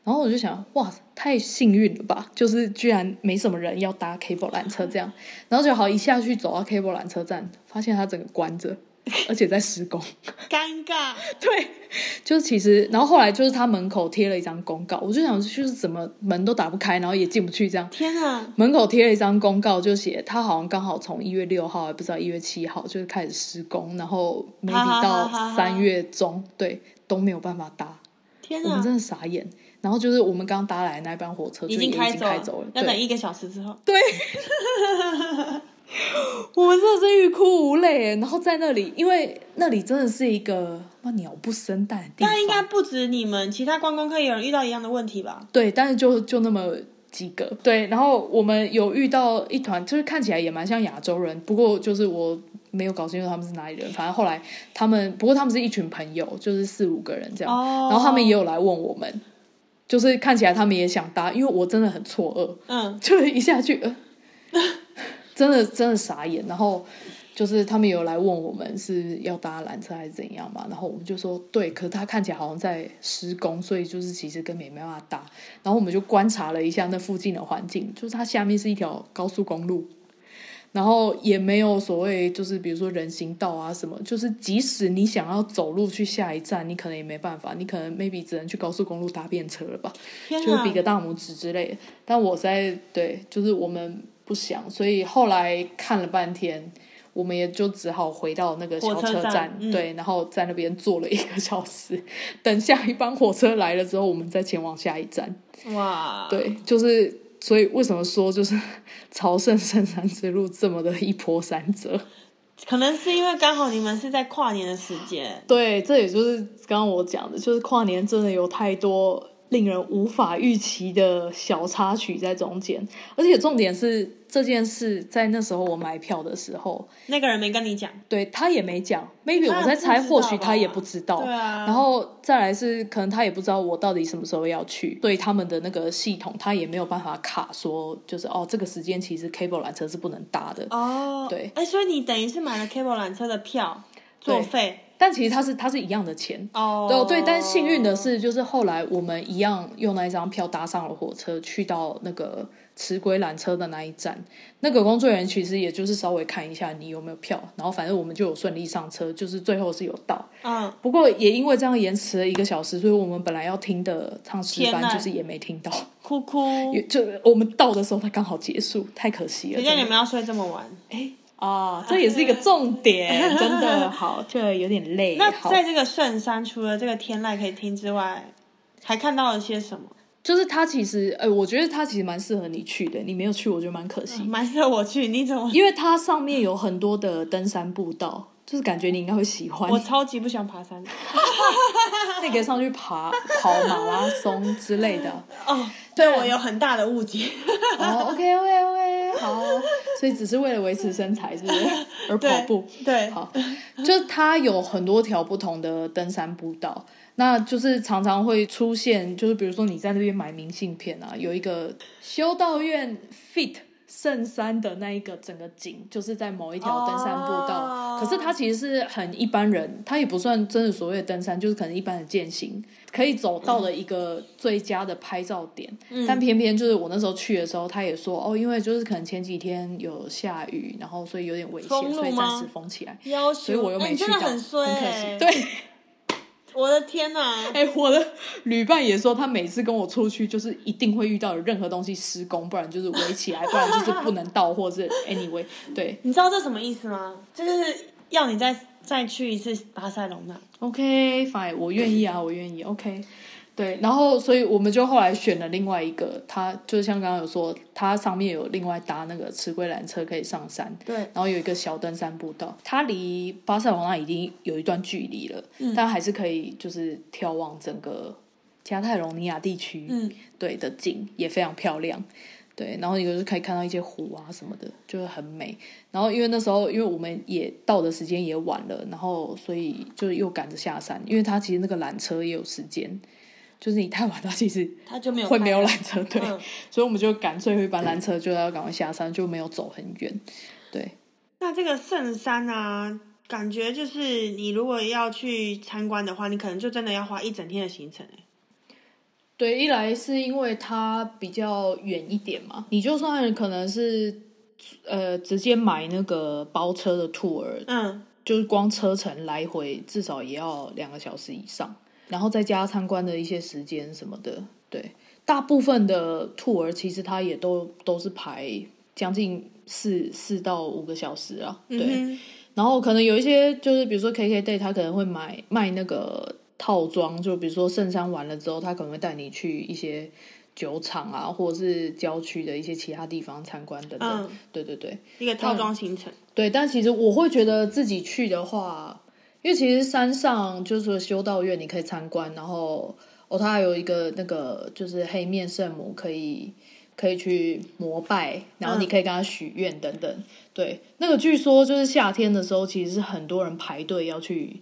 然后我就想，哇，太幸运了吧！就是居然没什么人要搭 cable 缆车这样，然后就好一下去走到 cable 缆车站，发现它整个关着。而且在施工，尴尬。对，就是其实，然后后来就是他门口贴了一张公告，我就想就是怎么门都打不开，然后也进不去这样。天啊！门口贴了一张公告，就写他好像刚好从一月六号，还不知道一月七号就是开始施工，然后没抵到三月中，对，都没有办法搭。天啊！我们真的傻眼。然后就是我们刚搭来那班火车已经开走了，要等一个小时之后。对。我们真的是欲哭无泪，然后在那里，因为那里真的是一个那鸟不生蛋的地方。那应该不止你们，其他观光客也有人遇到一样的问题吧？对，但是就就那么几个。对，然后我们有遇到一团，就是看起来也蛮像亚洲人，不过就是我没有搞清楚他们是哪里人。反正后来他们，不过他们是一群朋友，就是四五个人这样。哦。然后他们也有来问我们，就是看起来他们也想搭，因为我真的很错愕。嗯。就一下去。真的真的傻眼，然后就是他们有来问我们是要搭缆车还是怎样嘛，然后我们就说对，可是他看起来好像在施工，所以就是其实根本没办法搭。然后我们就观察了一下那附近的环境，就是它下面是一条高速公路，然然后也没有所谓就是比如说人行道啊什么，就是即使你想要走路去下一站，你可能也没办法，你可能 maybe 只能去高速公路搭便车了吧，就是比个大拇指之类的。但我在对，就是我们不想，所以后来看了半天。我们也就只好回到那个小车站，对，然后在那边坐了一个小时，等下一班火车来了之后，我们再前往下一站。哇，对，就是所以为什么说就是 朝圣圣山之路这么的一波三折？可能是因为刚好你们是在跨年的时间。对，这也就是刚刚我讲的，就是跨年真的有太多。令人无法预期的小插曲在中间，而且重点是这件事在那时候我买票的时候，那个人没跟你讲，对他也没讲，maybe 我在猜，或许他也不知道，对啊。然后再来是可能他也不知道我到底什么时候要去，对他们的那个系统，他也没有办法卡说，就是哦这个时间其实 cable 缆车是不能搭的。哦，对，哎，所以你等于是买了 cable 缆车的票，作费。但其实它是它是一样的钱哦，对，但幸运的是，就是后来我们一样用那一张票搭上了火车，去到那个磁轨缆车的那一站。那个工作人员其实也就是稍微看一下你有没有票，然后反正我们就有顺利上车，就是最后是有到。嗯，不过也因为这样延迟了一个小时，所以我们本来要听的唱诗班就是也没听到，哭哭。就我们到的时候，它刚好结束，太可惜了。谁叫你们要睡这么晚？哎。哦，这也是一个重点，真的好，就有点累。那在这个圣山，除了这个天籁可以听之外，还看到了些什么？就是它其实，呃，我觉得它其实蛮适合你去的。你没有去，我觉得蛮可惜。蛮适合我去，你怎么？因为它上面有很多的登山步道，就是感觉你应该会喜欢。我超级不喜欢爬山，那个上去爬跑马拉松之类的。哦，对我有很大的误解。哦，OK，OK，OK，好。所以只是为了维持身材，是不是？而跑步，对，好，就是它有很多条不同的登山步道，那就是常常会出现，就是比如说你在那边买明信片啊，有一个修道院 fit。圣山的那一个整个景，就是在某一条登山步道，可是它其实是很一般人，它也不算真的所谓的登山，就是可能一般的践行可以走到了一个最佳的拍照点。但偏偏就是我那时候去的时候，他也说哦，因为就是可能前几天有下雨，然后所以有点危险，所以暂时封起来。所以我又没去到，很可惜。对。我的天哪！哎，我的旅伴也说，他每次跟我出去，就是一定会遇到有任何东西施工，不然就是围起来，不然就是不能到，或者是 anyway。对，你知道这什么意思吗？就是要你再再去一次巴塞隆纳。OK，fine，我愿意啊，我愿意。OK。对，然后所以我们就后来选了另外一个，它就是像刚刚有说，它上面有另外搭那个磁轨缆车可以上山，对，然后有一个小登山步道，它离巴塞罗那已经有一段距离了，嗯，但还是可以就是眺望整个加泰隆尼亚地区，嗯，对的景也非常漂亮，对，然后有时可以看到一些湖啊什么的，就是很美。然后因为那时候因为我们也到的时间也晚了，然后所以就又赶着下山，因为它其实那个缆车也有时间。就是你太晚，了其实它就没有会没有缆车，对，所以我们就赶最后一班缆车，就要赶快下山，就没有走很远，对。那这个圣山啊，感觉就是你如果要去参观的话，你可能就真的要花一整天的行程对，一来是因为它比较远一点嘛，你就算可能是呃直接买那个包车的 tour，嗯，就是光车程来回至少也要两个小时以上。然后再加参观的一些时间什么的，对，大部分的 tour 其实它也都都是排将近四四到五个小时啊，对。然后可能有一些就是比如说 KK day，他可能会买卖那个套装，就比如说圣山完了之后，他可能会带你去一些酒厂啊，或者是郊区的一些其他地方参观等等。对对对，一个套装行程。对，但其实我会觉得自己去的话。因为其实山上就是修道院，你可以参观，然后哦，它还有一个那个就是黑面圣母，可以可以去膜拜，然后你可以跟他许愿等等。对，那个据说就是夏天的时候，其实是很多人排队要去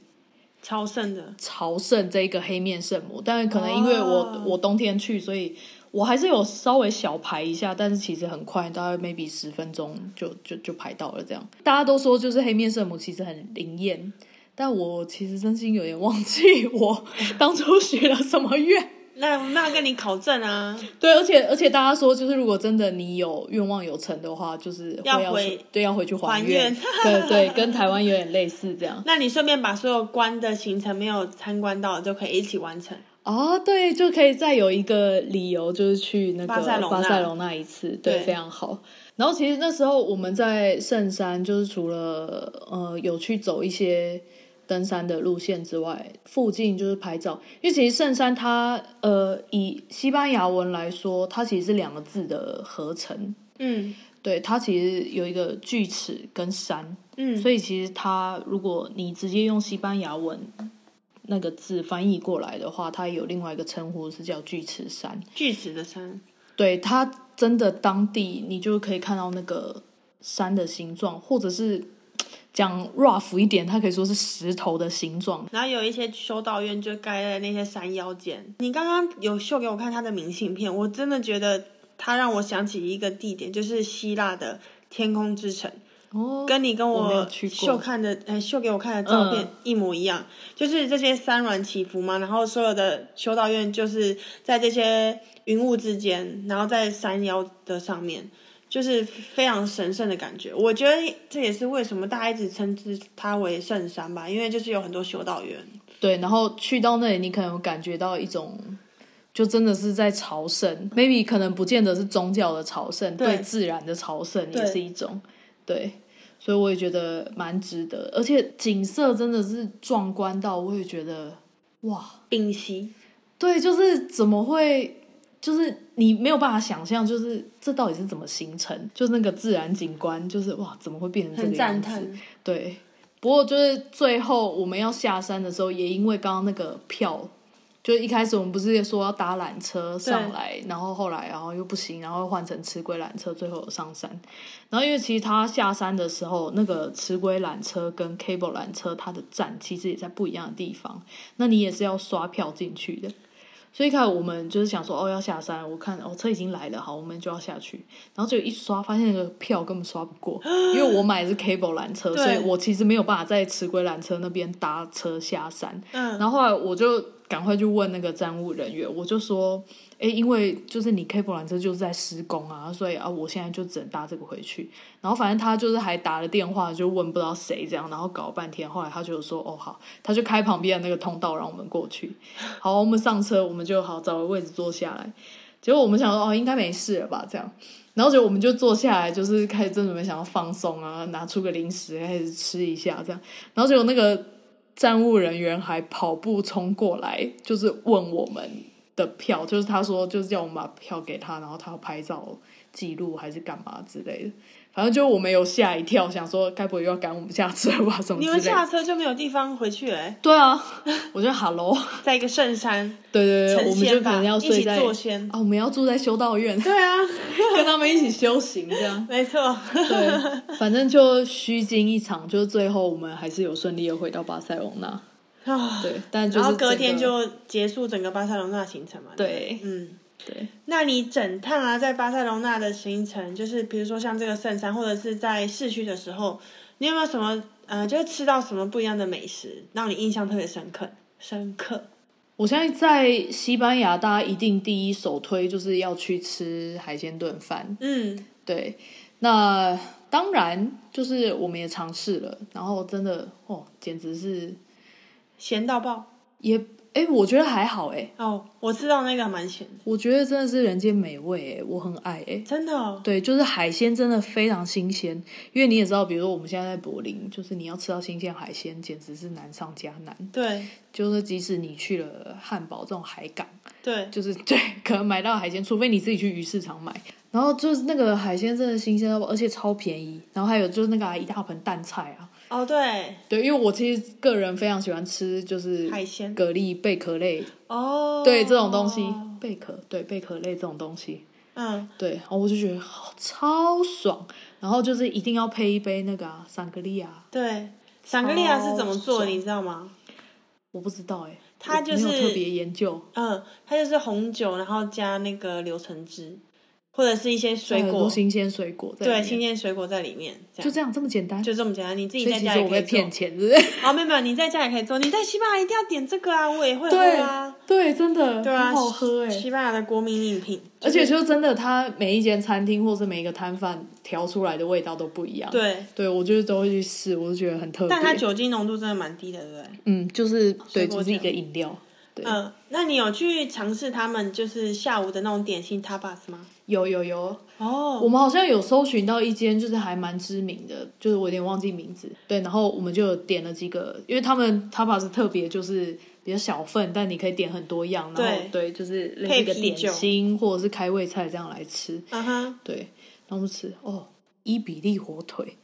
朝圣的，朝圣这一个黑面圣母。但是可能因为我我冬天去，所以我还是有稍微小排一下，但是其实很快，大概 maybe 十分钟就就就排到了。这样大家都说就是黑面圣母其实很灵验。但我其实真心有点忘记我 当初许了什么愿。那我没有跟你考证啊。对，而且而且大家说，就是如果真的你有愿望有成的话，就是要回对要回去还愿。对对，跟台湾有点类似这样。那你顺便把所有关的行程没有参观到，就可以一起完成。哦，对，就可以再有一个理由，就是去那个巴塞巴塞隆那一次，对，非常好。然后其实那时候我们在圣山，就是除了呃有去走一些登山的路线之外，附近就是拍照。因为其实圣山它呃以西班牙文来说，它其实是两个字的合成。嗯，对，它其实有一个锯齿跟山。嗯，所以其实它如果你直接用西班牙文。那个字翻译过来的话，它有另外一个称呼是叫锯齿山。锯齿的山，对它真的当地你就可以看到那个山的形状，或者是讲 rough 一点，它可以说是石头的形状。然后有一些修道院就盖在那些山腰间。你刚刚有秀给我看他的明信片，我真的觉得它让我想起一个地点，就是希腊的天空之城。哦跟你跟我秀看的，哎，秀给我看的照片一模一样，就是这些山峦起伏嘛，然后所有的修道院就是在这些云雾之间，然后在山腰的上面，就是非常神圣的感觉。我觉得这也是为什么大家一直称之它为圣山吧，因为就是有很多修道院。对，然后去到那里，你可能感觉到一种，就真的是在朝圣，maybe 可能不见得是宗教的朝圣，对自然的朝圣也是一种，对。所以我也觉得蛮值得，而且景色真的是壮观到，我也觉得哇，冰溪，对，就是怎么会，就是你没有办法想象，就是这到底是怎么形成，就是那个自然景观，就是哇，怎么会变成这个样子？对，不过就是最后我们要下山的时候，也因为刚刚那个票。就一开始我们不是也说要搭缆车上来，然后后来然后又不行，然后换成吃龟缆车，最后有上山。然后因为其实他下山的时候，那个吃龟缆车跟 cable 缆车它的站其实也在不一样的地方，那你也是要刷票进去的。所以一开始我们就是想说哦要下山，我看哦车已经来了，好我们就要下去。然后就一刷发现那个票根本刷不过，因为我买的是 cable 缆车，所以我其实没有办法在吃龟缆车那边搭车下山。嗯，然后后来我就。赶快去问那个站务人员，我就说，哎，因为就是你 K 波兰车就是在施工啊，所以啊，我现在就只能搭这个回去。然后反正他就是还打了电话，就问不知道谁这样，然后搞了半天，后来他就说，哦好，他就开旁边的那个通道让我们过去。好，我们上车，我们就好找个位置坐下来。结果我们想说，哦，应该没事了吧？这样，然后就我们就坐下来，就是开始正准备想要放松啊，拿出个零食开始吃一下这样。然后结果那个。站务人员还跑步冲过来，就是问我们的票，就是他说就是叫我们把票给他，然后他要拍照记录还是干嘛之类的。反正就我们有吓一跳，想说该不会又要赶我们下车吧？什么？你们下车就没有地方回去哎？对啊，我觉得 Hello，在一个圣山，对对对，我们就可能要睡在啊，我们要住在修道院，对啊，跟他们一起修行这样，没错，对，反正就虚惊一场，就是最后我们还是有顺利的回到巴塞隆纳啊，对，但然后隔天就结束整个巴塞隆纳行程嘛，对，嗯。对，那你整趟啊，在巴塞隆纳的行程，就是比如说像这个圣山，或者是在市区的时候，你有没有什么呃，就是吃到什么不一样的美食，让你印象特别深刻？深刻。我相信在西班牙，大家一定第一首推就是要去吃海鲜炖饭。嗯，对。那当然，就是我们也尝试了，然后真的哦，简直是咸到爆，也。哎，我觉得还好哎。哦，我知道那个蛮咸的。我觉得真的是人间美味哎，我很爱哎。真的？对，就是海鲜真的非常新鲜。因为你也知道，比如说我们现在在柏林，就是你要吃到新鲜海鲜，简直是难上加难。对。就是即使你去了汉堡这种海港，对，就是对，可能买到海鲜，除非你自己去鱼市场买。然后就是那个海鲜真的新鲜到，而且超便宜。然后还有就是那个一大盆蛋菜啊。哦，对，对，因为我其实个人非常喜欢吃，就是海鲜、蛤蜊、贝壳类。哦，对，这种东西，贝壳，对，贝壳类这种东西，嗯，对，然后我就觉得好超爽，然后就是一定要配一杯那个桑格利亚。对，桑格利亚是怎么做，你知道吗？我不知道哎，它就是特别研究。嗯，它就是红酒，然后加那个柳橙汁。或者是一些水果，新鲜水果，对，新鲜水果在里面，就这样这么简单，就这么简单。你自己在家也可以骗钱，对不是？哦，没有没有，你在家也可以做。你在西班牙一定要点这个啊，我也会喝啊。对，真的，对啊，好喝哎，西班牙的国民饮品。而且就真的，它每一间餐厅或是每一个摊贩调出来的味道都不一样。对，对我就是都会去试，我就觉得很特别。但它酒精浓度真的蛮低的，对不对？嗯，就是对，就是一个饮料。嗯，那你有去尝试他们就是下午的那种点心 tapas 吗？有有有哦，我们好像有搜寻到一间就是还蛮知名的，就是我有点忘记名字。对，然后我们就点了几个，因为他们 tapas 特别就是比较小份，但你可以点很多样，然后对，就是配个点心或者是开胃菜这样来吃。对，然后吃哦，伊比利火腿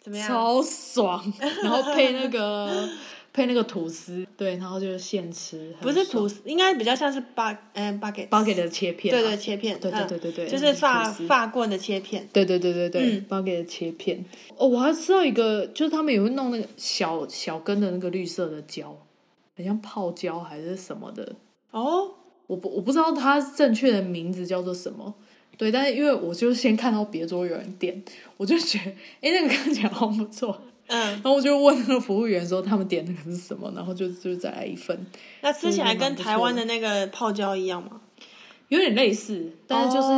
怎么样？超爽，然后配那个。配那个吐司，对，然后就是现吃，不是吐司，应该比较像是巴，嗯，巴给巴给的切片，对对，切片，对对对对对，就是发发棍的切片，对对对对对，巴给的切片。哦，我还吃到一个，就是他们也会弄那个小小根的那个绿色的胶，很像泡椒还是什么的。哦，我不我不知道它正确的名字叫做什么，对，但是因为我就先看到别桌有人点，我就觉得，哎，那个看起来好不错。嗯，然后我就问那个服务员说他们点那个是什么，然后就就再来一份。那吃起来跟台湾的那个泡椒一样吗？有点类似，但是就是，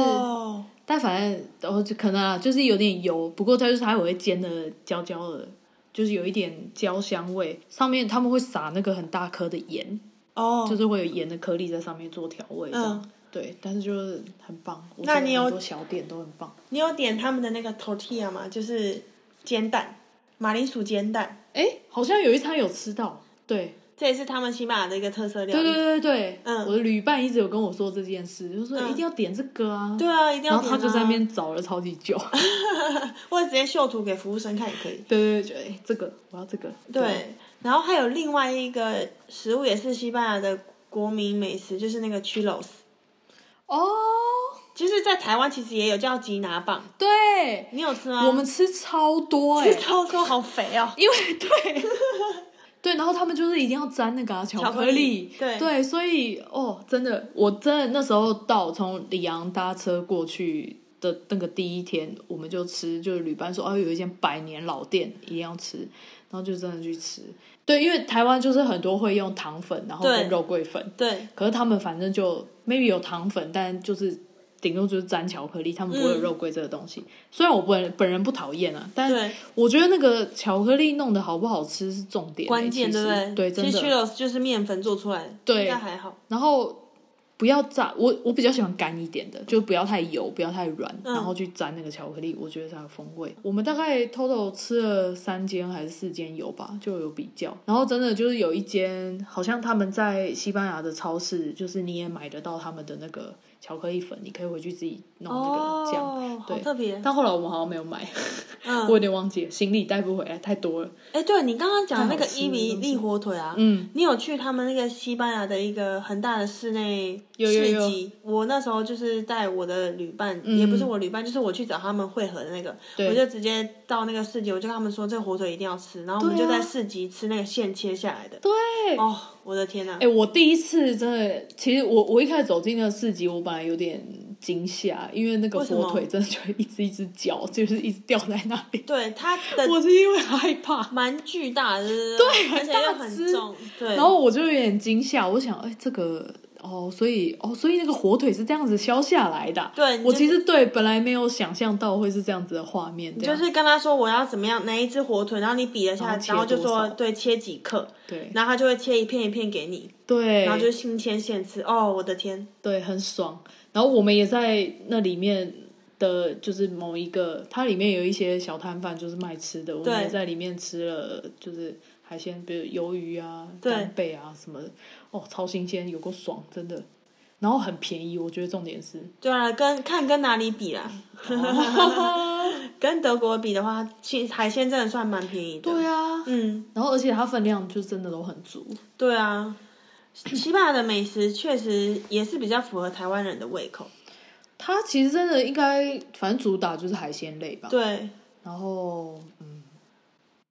但反正然后就可能啊，就是有点油，不过它就是它会煎的焦焦的，就是有一点焦香味。上面他们会撒那个很大颗的盐，哦，就是会有盐的颗粒在上面做调味，这样对。但是就是很棒，那你有很多小点都很棒。你有点他们的那个 tortilla 吗？就是煎蛋。马铃薯煎蛋，哎，好像有一餐有吃到，对，这也是他们西班牙的一个特色料理。对对对对，嗯，我的旅伴一直有跟我说这件事，就说一定要点这个啊。对啊，一定要。然后他就在那边找了超级久，或者直接秀图给服务生看也可以。对对对，哎，这个我要这个。对，然后还有另外一个食物也是西班牙的国民美食，就是那个 churros。哦。就是在台湾其实也有叫吉拿棒，对，你有吃吗？我们吃超多哎，吃超多，好肥哦。因为对，对，然后他们就是一定要沾那个巧克力，对对，所以哦，真的，我真的那时候到从里昂搭车过去的那个第一天，我们就吃，就是旅伴说哦，有一间百年老店一定要吃，然后就真的去吃。对，因为台湾就是很多会用糖粉，然后跟肉桂粉，对，可是他们反正就 maybe 有糖粉，但就是。顶多就是沾巧克力，他们不会有肉桂这个东西。虽然我本本人不讨厌啊，但我觉得那个巧克力弄得好不好吃是重点，关键对不对？对，真的就是面粉做出来的，对，那还好。然后不要炸，我我比较喜欢干一点的，就不要太油，不要太软，然后去沾那个巧克力，我觉得才有风味。我们大概 total 吃了三间还是四间油吧，就有比较。然后真的就是有一间，好像他们在西班牙的超市，就是你也买得到他们的那个。巧克力粉，你可以回去自己弄那个酱，对，特别。但后来我们好像没有买，我有点忘记了，行李带不回来，太多了。哎，对你刚刚讲那个伊比利火腿啊，嗯，你有去他们那个西班牙的一个很大的室内市集？我那时候就是带我的旅伴，也不是我旅伴，就是我去找他们会合的那个，我就直接到那个市集，我就跟他们说这个火腿一定要吃，然后我们就在市集吃那个现切下来的。对，哦，我的天哪！哎，我第一次真的，其实我我一开始走进那个市集，我本来有点惊吓，因为那个火腿真的就一只一只脚，就是一直掉在那里。对，它的我是因为害怕，蛮巨大的，对，而且又很重，对。然后我就有点惊吓，我想，哎，这个哦，所以哦，所以那个火腿是这样子削下来的。对，我其实对本来没有想象到会是这样子的画面。就是跟他说我要怎么样，哪一只火腿，然后你比了下，然后就说对，切几克，对，然后他就会切一片一片给你，对，然后就新鲜现吃，哦，我的天，对，很爽。然后我们也在那里面的，就是某一个，它里面有一些小摊贩，就是卖吃的。我们也在里面吃了，就是海鲜，比如鱿鱼啊、干贝啊什么的，哦，超新鲜，有够爽，真的。然后很便宜，我觉得重点是。对啊，跟看跟哪里比啦？跟德国比的话，其海鲜真的算蛮便宜的。对啊，嗯。然后而且它分量就真的都很足。对啊。西班牙的美食确实也是比较符合台湾人的胃口。它其实真的应该，反正主打就是海鲜类吧。对。然后，嗯，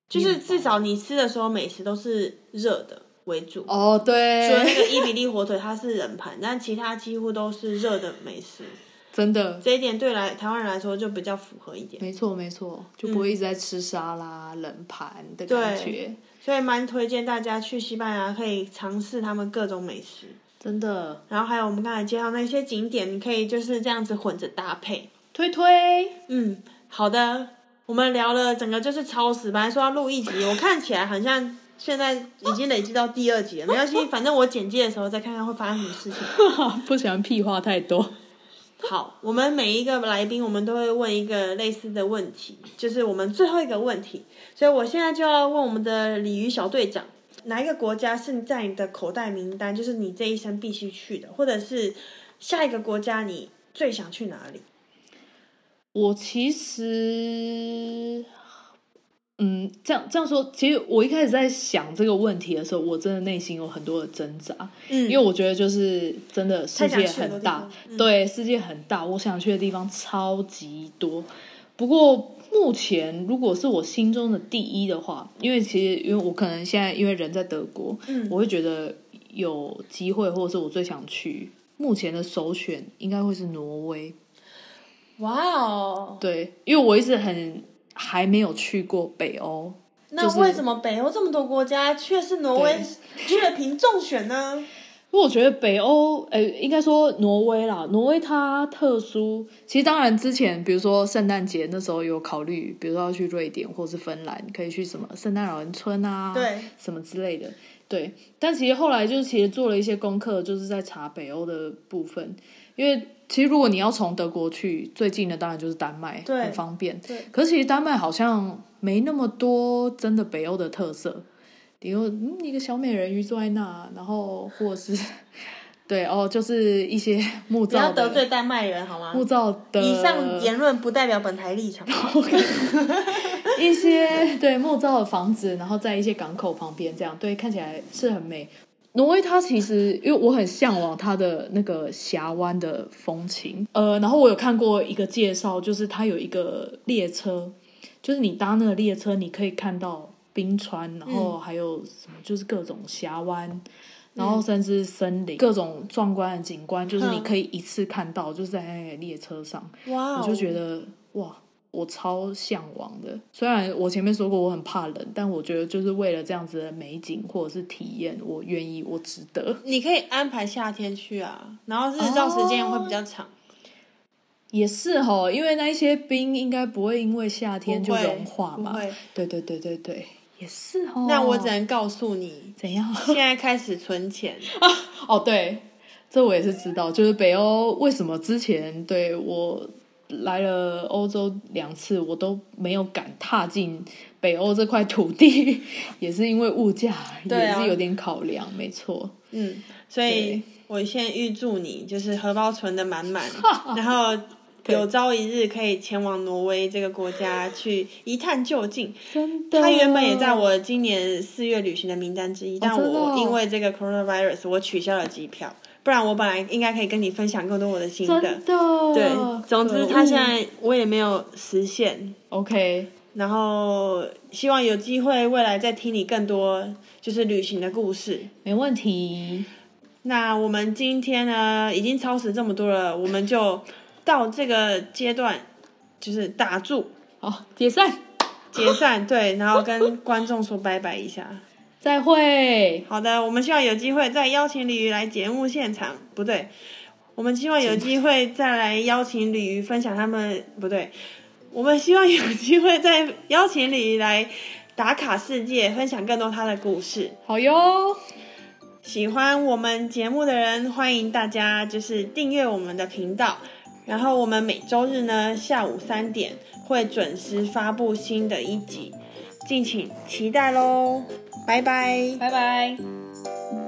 就是至少你吃的时候，美食都是热的为主。哦，对。除了那个伊比利火腿，它是冷盘，但其他几乎都是热的美食。真的，这一点对来台湾人来说就比较符合一点。没错没错，就不会一直在吃沙拉冷盘的感觉。所以蛮推荐大家去西班牙，可以尝试他们各种美食。真的。然后还有我们刚才介绍那些景点，你可以就是这样子混着搭配。推推。嗯，好的。我们聊了整个就是超时，本来说要录一集，我看起来好像现在已经累积到第二集了。没关系，反正我简介的时候再看看会发生什么事情。不喜欢屁话太多。好，我们每一个来宾，我们都会问一个类似的问题，就是我们最后一个问题。所以我现在就要问我们的鲤鱼小队长，哪一个国家是在你的口袋名单，就是你这一生必须去的，或者是下一个国家你最想去哪里？我其实。嗯，这样这样说，其实我一开始在想这个问题的时候，我真的内心有很多的挣扎。嗯，因为我觉得就是真的世界很大，对，世界很大，我想去的地方超级多。不过目前如果是我心中的第一的话，因为其实因为我可能现在因为人在德国，嗯，我会觉得有机会，或者是我最想去，目前的首选应该会是挪威。哇哦，对，因为我一直很。还没有去过北欧，那为什么北欧这么多国家却是挪威却凭中选呢？因为我觉得北欧，呃，应该说挪威啦，挪威它特殊。其实当然之前，比如说圣诞节那时候有考虑，比如说要去瑞典或是芬兰，可以去什么圣诞老人村啊，对，什么之类的，对。但其实后来就是其实做了一些功课，就是在查北欧的部分，因为。其实，如果你要从德国去，最近的当然就是丹麦，很方便。对，可是其实丹麦好像没那么多真的北欧的特色，比如一个小美人鱼坐在那，然后或者是 对哦，就是一些木造。不要得罪丹麦人好吗？木造的。以上言论不代表本台立场。一些对木造的房子，然后在一些港口旁边，这样对看起来是很美。挪威它其实，因为我很向往它的那个峡湾的风情，呃，然后我有看过一个介绍，就是它有一个列车，就是你搭那个列车，你可以看到冰川，然后还有什么，就是各种峡湾，然后甚至森林，各种壮观的景观，就是你可以一次看到，就是在那个列车上，哇，我就觉得哇。我超向往的，虽然我前面说过我很怕冷，但我觉得就是为了这样子的美景或者是体验，我愿意，我值得。你可以安排夏天去啊，然后日照时间会比较长。也是哦，因为那一些冰应该不会因为夏天就融化嘛。对对对对对，也是哦。那我只能告诉你，怎样？现在开始存钱 哦，对，这我也是知道，就是北欧为什么之前对我。来了欧洲两次，我都没有敢踏进北欧这块土地，也是因为物价也是有点考量，没错。嗯，所以我先预祝你就是荷包存的满满，然后有朝一日可以前往挪威这个国家去一探究竟。真的，他原本也在我今年四月旅行的名单之一，但我因为这个 coronavirus 我取消了机票。不然我本来应该可以跟你分享更多我的心得。真的。对，总之他现在我也没有实现。OK。然后希望有机会未来再听你更多就是旅行的故事。没问题。那我们今天呢已经超时这么多了，我们就到这个阶段就是打住，好解散，解散对，然后跟观众说拜拜一下。再会。好的，我们希望有机会再邀请鲤鱼来节目现场。不对，我们希望有机会再来邀请鲤鱼分享他们。不对，我们希望有机会再邀请鲤鱼来打卡世界，分享更多他的故事。好哟，喜欢我们节目的人，欢迎大家就是订阅我们的频道。然后我们每周日呢下午三点会准时发布新的一集，敬请期待喽。拜拜。拜拜。